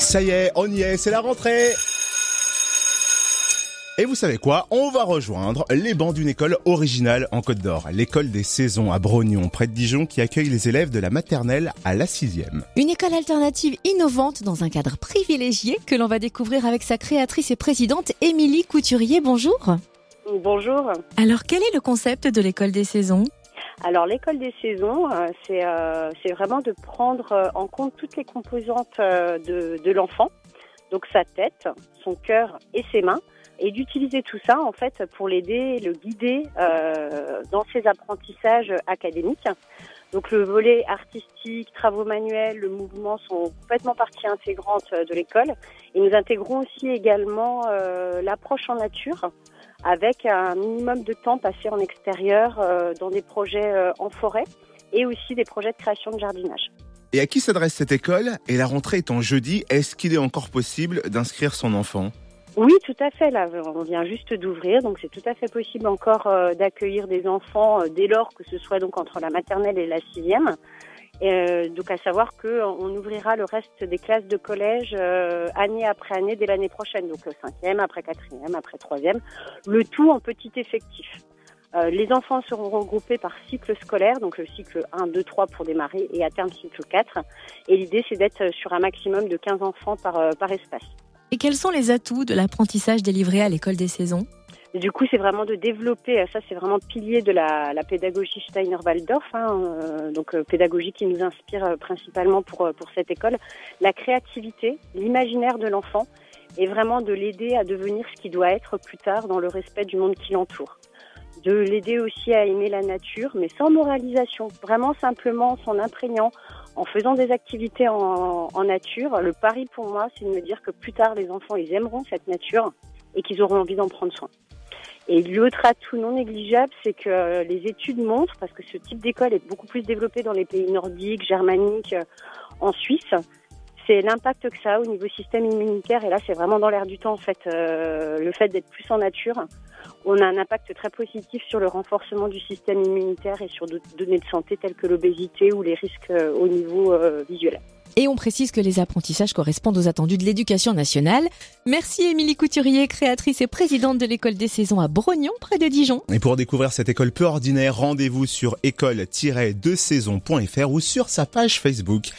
Ça y est, on y est, c'est la rentrée et vous savez quoi On va rejoindre les bancs d'une école originale en Côte d'Or, l'école des saisons à Brognon, près de Dijon, qui accueille les élèves de la maternelle à la sixième. Une école alternative innovante dans un cadre privilégié que l'on va découvrir avec sa créatrice et présidente Émilie Couturier. Bonjour. Bonjour. Alors quel est le concept de l'école des saisons? Alors l'école des saisons, euh, c'est euh, vraiment de prendre euh, en compte toutes les composantes de, de l'enfant, donc sa tête, son cœur et ses mains, et d'utiliser tout ça en fait pour l'aider, le guider euh, dans ses apprentissages académiques. Donc le volet artistique, travaux manuels, le mouvement sont complètement partie intégrante de l'école. Et nous intégrons aussi également euh, l'approche en nature avec un minimum de temps passé en extérieur euh, dans des projets euh, en forêt et aussi des projets de création de jardinage. Et à qui s'adresse cette école? Et la rentrée étant jeudi, est-ce qu'il est encore possible d'inscrire son enfant? Oui, tout à fait. Là, on vient juste d'ouvrir, donc c'est tout à fait possible encore euh, d'accueillir des enfants euh, dès lors que ce soit donc entre la maternelle et la sixième. Euh, donc à savoir que on ouvrira le reste des classes de collège année après année dès l'année prochaine, donc cinquième, après quatrième, après troisième, le tout en petit effectif. les enfants seront regroupés par cycle scolaire, donc le cycle 1, 2, 3 pour démarrer et à terme cycle 4. Et l'idée c'est d'être sur un maximum de 15 enfants par, par espace. Et quels sont les atouts de l'apprentissage délivré à l'école des saisons? Du coup, c'est vraiment de développer, ça c'est vraiment pilier de la, la pédagogie Steiner-Waldorf, hein, euh, donc euh, pédagogie qui nous inspire euh, principalement pour, pour cette école, la créativité, l'imaginaire de l'enfant et vraiment de l'aider à devenir ce qu'il doit être plus tard dans le respect du monde qui l'entoure. De l'aider aussi à aimer la nature, mais sans moralisation, vraiment simplement en s'en imprégnant, en faisant des activités en, en nature. Le pari pour moi, c'est de me dire que plus tard, les enfants, ils aimeront cette nature et qu'ils auront envie d'en prendre soin. Et l'autre atout non négligeable, c'est que les études montrent, parce que ce type d'école est beaucoup plus développé dans les pays nordiques, germaniques, en Suisse, c'est l'impact que ça a au niveau système immunitaire. Et là, c'est vraiment dans l'air du temps, en fait, euh, le fait d'être plus en nature. On a un impact très positif sur le renforcement du système immunitaire et sur d'autres données de santé telles que l'obésité ou les risques euh, au niveau euh, visuel. Et on précise que les apprentissages correspondent aux attendus de l'éducation nationale. Merci Émilie Couturier, créatrice et présidente de l'école des saisons à Brognon, près de Dijon. Et pour découvrir cette école peu ordinaire, rendez-vous sur école-de-saison.fr ou sur sa page Facebook.